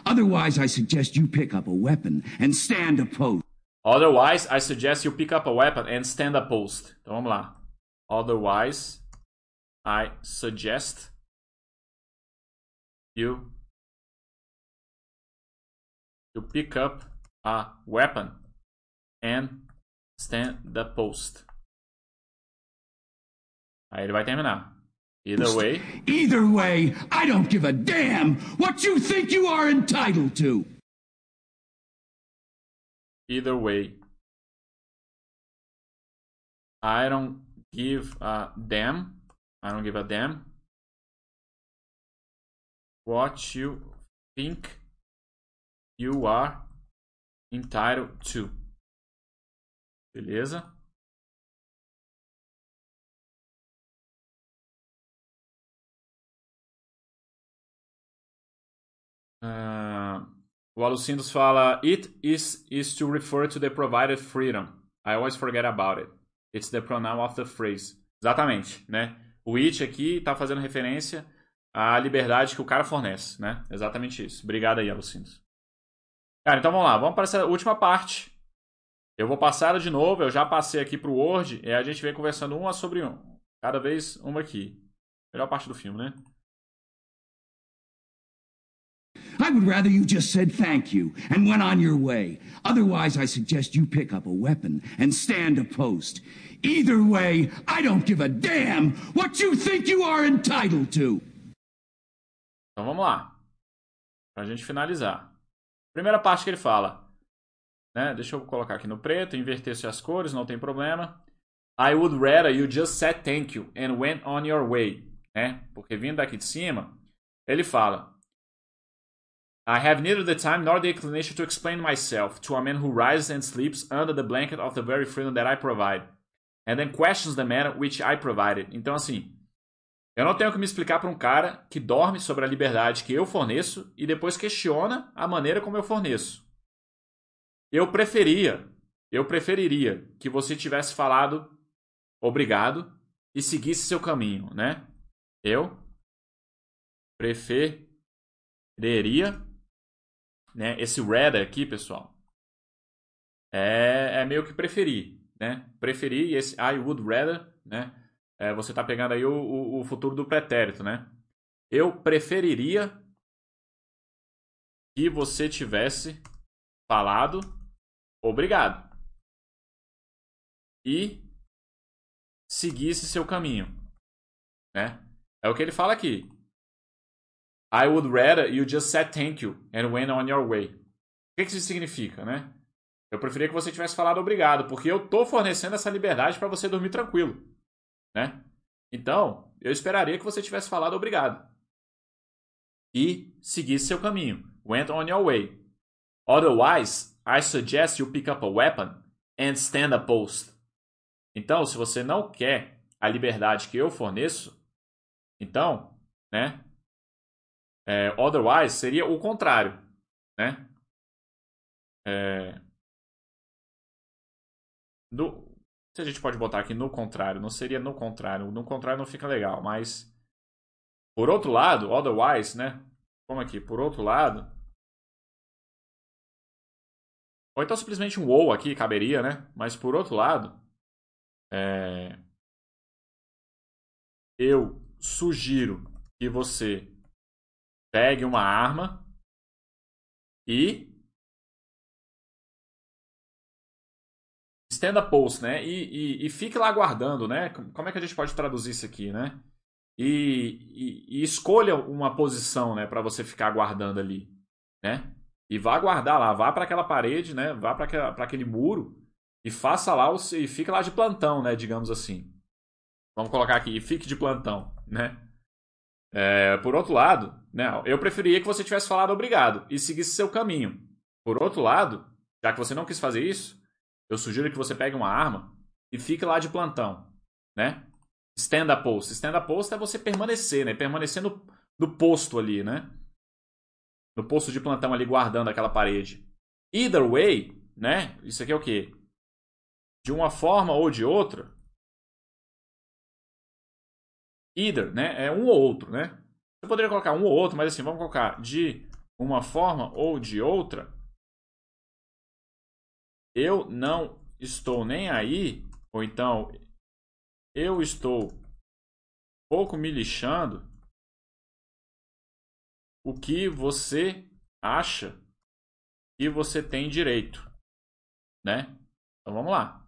Otherwise, I suggest you pick up a weapon and stand a post. Otherwise, I suggest you pick up a weapon and stand a post. Então vamos lá. Otherwise, I suggest you you pick up a weapon and stand the post. Aí ele vai terminar. Either way. Either way, I don't give a damn what you think you are entitled to. Either way. I don't give a damn. I don't give a damn what you think you are entitled to. Beleza? Uh, o Alucindos fala: It is, is to refer to the provided freedom. I always forget about it. It's the pronoun of the phrase. Exatamente, né? O it aqui está fazendo referência à liberdade que o cara fornece, né? Exatamente isso. Obrigado aí, Alucindos. Cara, então vamos lá. Vamos para essa última parte. Eu vou passar ela de novo. Eu já passei aqui para o Word e a gente vem conversando uma sobre um. Cada vez uma aqui. Melhor parte do filme, né? I would rather you just said thank you and went on your way. Otherwise, I suggest you pick up a weapon and stand a post. Either way, I don't give a damn what you think you are entitled to. Então vamos lá. Pra gente finalizar. Primeira parte que ele fala. Né? Deixa eu colocar aqui no preto, inverter-se as cores, não tem problema. I would rather you just said thank you and went on your way. Né? Porque vindo daqui de cima, ele fala: I have neither the time nor the inclination to explain myself to a man who rises and sleeps under the blanket of the very freedom that I provide, and then questions the manner which I provided. Então, assim, eu não tenho que me explicar para um cara que dorme sobre a liberdade que eu forneço e depois questiona a maneira como eu forneço. Eu preferia, eu preferiria que você tivesse falado obrigado e seguisse seu caminho, né? Eu preferiria né? Esse rather aqui, pessoal, é, é meio que preferir, né? Preferir esse I would rather, né? É, você está pegando aí o, o, o futuro do pretérito, né? Eu preferiria que você tivesse falado obrigado e seguisse seu caminho, né? É o que ele fala aqui. I would rather you just said thank you and went on your way. O que, que isso significa, né? Eu preferia que você tivesse falado obrigado, porque eu estou fornecendo essa liberdade para você dormir tranquilo, né? Então, eu esperaria que você tivesse falado obrigado e seguisse seu caminho. Went on your way. Otherwise, I suggest you pick up a weapon and stand a post. Então, se você não quer a liberdade que eu forneço, então, né, é, otherwise seria o contrário, né? É, no, se a gente pode botar aqui no contrário, não seria no contrário. No contrário não fica legal, mas por outro lado, otherwise, né? Como aqui, por outro lado. Ou então simplesmente um ou aqui caberia, né? Mas por outro lado, é, eu sugiro que você pegue uma arma e estenda post, né? E, e, e, fique lá aguardando, né? Como é que a gente pode traduzir isso aqui, né? E, e, escolha uma posição, né, para você ficar aguardando ali, né? E vá aguardar lá, vá para aquela parede, né? Vá para aquele muro e faça lá o, e fique lá de plantão, né? Digamos assim. Vamos colocar aqui, fique de plantão, né? É, por outro lado, né, eu preferia que você tivesse falado obrigado e seguisse seu caminho. Por outro lado, já que você não quis fazer isso, eu sugiro que você pegue uma arma e fique lá de plantão, né? Stand up post. Stand up post é você permanecer, né? Permanecer no, no posto ali, né? No posto de plantão ali guardando aquela parede. Either way, né? Isso aqui é o quê? De uma forma ou de outra, either, né? É um ou outro, né? Você poderia colocar um ou outro, mas assim, vamos colocar de uma forma ou de outra. Eu não estou nem aí, ou então eu estou pouco me lixando o que você acha que você tem direito, né? Então vamos lá.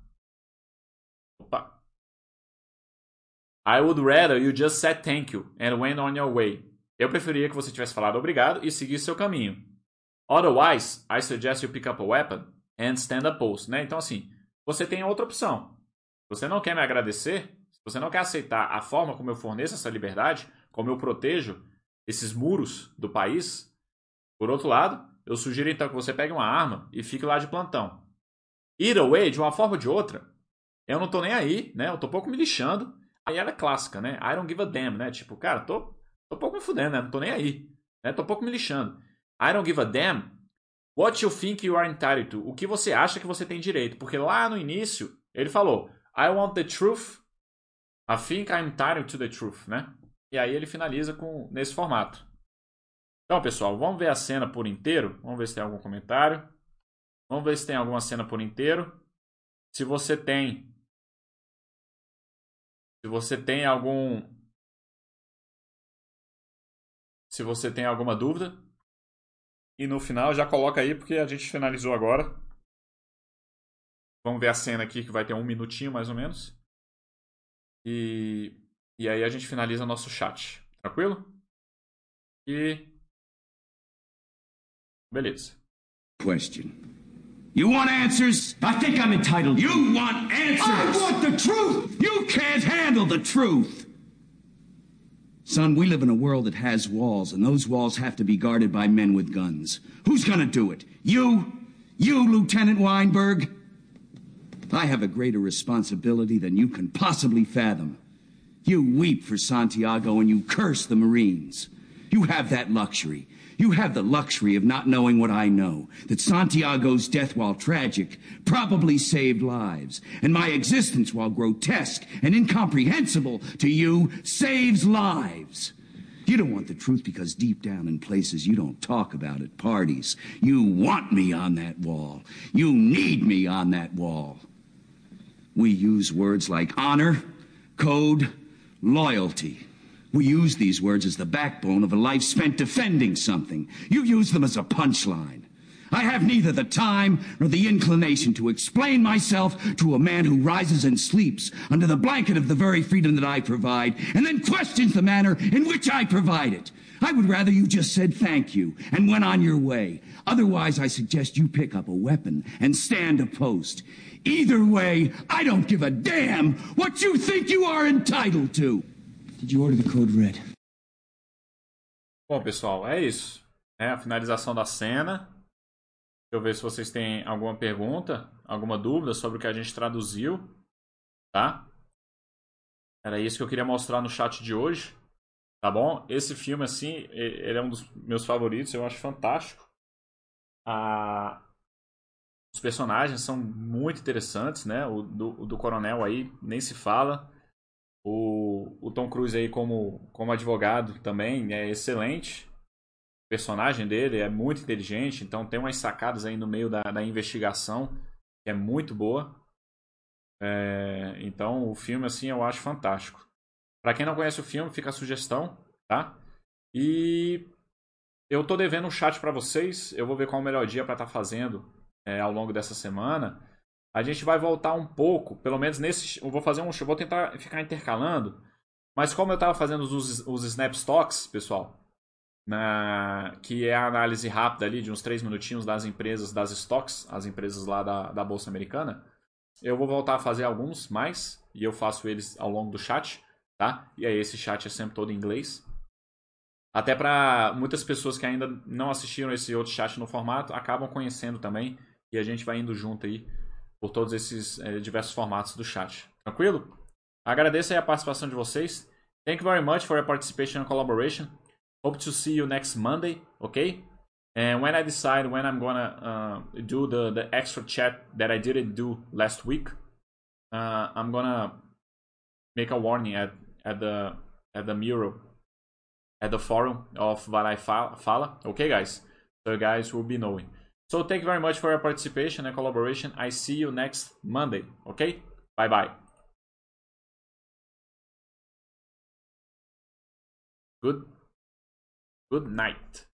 Opa. I would rather you just said thank you and went on your way. Eu preferia que você tivesse falado obrigado e seguisse seu caminho. Otherwise, I suggest you pick up a weapon and stand a post. Né? Então, assim, você tem outra opção. Você não quer me agradecer? Você não quer aceitar a forma como eu forneço essa liberdade, como eu protejo esses muros do país, por outro lado, eu sugiro então que você pegue uma arma e fique lá de plantão. Either way, de uma forma ou de outra, eu não tô nem aí, né? Eu tô pouco me lixando. Aí ela é clássica, né? I don't give a damn, né? Tipo, cara, tô, tô pouco me fudendo, né? Não tô nem aí. Né? Tô pouco me lixando. I don't give a damn. What you think you are entitled to? O que você acha que você tem direito? Porque lá no início, ele falou, I want the truth. I think I'm entitled to the truth, né? E aí ele finaliza com nesse formato. Então, pessoal, vamos ver a cena por inteiro. Vamos ver se tem algum comentário. Vamos ver se tem alguma cena por inteiro. Se você tem se você tem algum se você tem alguma dúvida e no final já coloca aí porque a gente finalizou agora. Vamos ver a cena aqui que vai ter um minutinho mais ou menos. E, e aí a gente finaliza nosso chat. Tranquilo? E. Beleza. Question. You want answers? I think I'm entitled. You want answers? I want the truth! You can't handle the truth! Son, we live in a world that has walls, and those walls have to be guarded by men with guns. Who's gonna do it? You? You, Lieutenant Weinberg? I have a greater responsibility than you can possibly fathom. You weep for Santiago and you curse the Marines. You have that luxury. You have the luxury of not knowing what I know that Santiago's death, while tragic, probably saved lives, and my existence, while grotesque and incomprehensible to you, saves lives. You don't want the truth because deep down in places you don't talk about at parties, you want me on that wall. You need me on that wall. We use words like honor, code, loyalty. We use these words as the backbone of a life spent defending something. You use them as a punchline. I have neither the time nor the inclination to explain myself to a man who rises and sleeps under the blanket of the very freedom that I provide and then questions the manner in which I provide it. I would rather you just said thank you and went on your way. Otherwise, I suggest you pick up a weapon and stand a post. Either way, I don't give a damn what you think you are entitled to. Did you order the code red? Bom, pessoal, é isso. É a finalização da cena. Deixa eu ver se vocês têm alguma pergunta, alguma dúvida sobre o que a gente traduziu. Tá? Era isso que eu queria mostrar no chat de hoje. Tá bom? Esse filme, assim, ele é um dos meus favoritos. Eu acho fantástico. Ah, os personagens são muito interessantes, né? O do, o do coronel aí nem se fala. O, o Tom Cruise aí como, como advogado também é excelente. O personagem dele é muito inteligente, então tem umas sacadas aí no meio da, da investigação que é muito boa. É, então o filme assim eu acho fantástico. Para quem não conhece o filme, fica a sugestão, tá? E eu tô devendo um chat para vocês. Eu vou ver qual é o melhor dia para estar tá fazendo é, ao longo dessa semana. A gente vai voltar um pouco, pelo menos nesse. Eu vou fazer um. Vou tentar ficar intercalando. Mas como eu estava fazendo os, os Snap Stocks, pessoal, na, que é a análise rápida ali de uns 3 minutinhos das empresas, das stocks, as empresas lá da, da Bolsa Americana, eu vou voltar a fazer alguns mais, e eu faço eles ao longo do chat, tá? E aí esse chat é sempre todo em inglês. Até para muitas pessoas que ainda não assistiram esse outro chat no formato, acabam conhecendo também, e a gente vai indo junto aí por todos esses é, diversos formatos do chat. Tranquilo? Agradeço aí a participação de vocês. Thank you very much for your participation and collaboration. Hope to see you next Monday, okay? And when I decide when I'm gonna uh, do the, the extra chat that I didn't do last week, uh, I'm gonna make a warning at, at the at the mural at the forum of Vai Fala, okay guys? So you guys will be knowing. So thank you very much for your participation and collaboration. I see you next Monday. Okay? Bye bye. Good. Good night.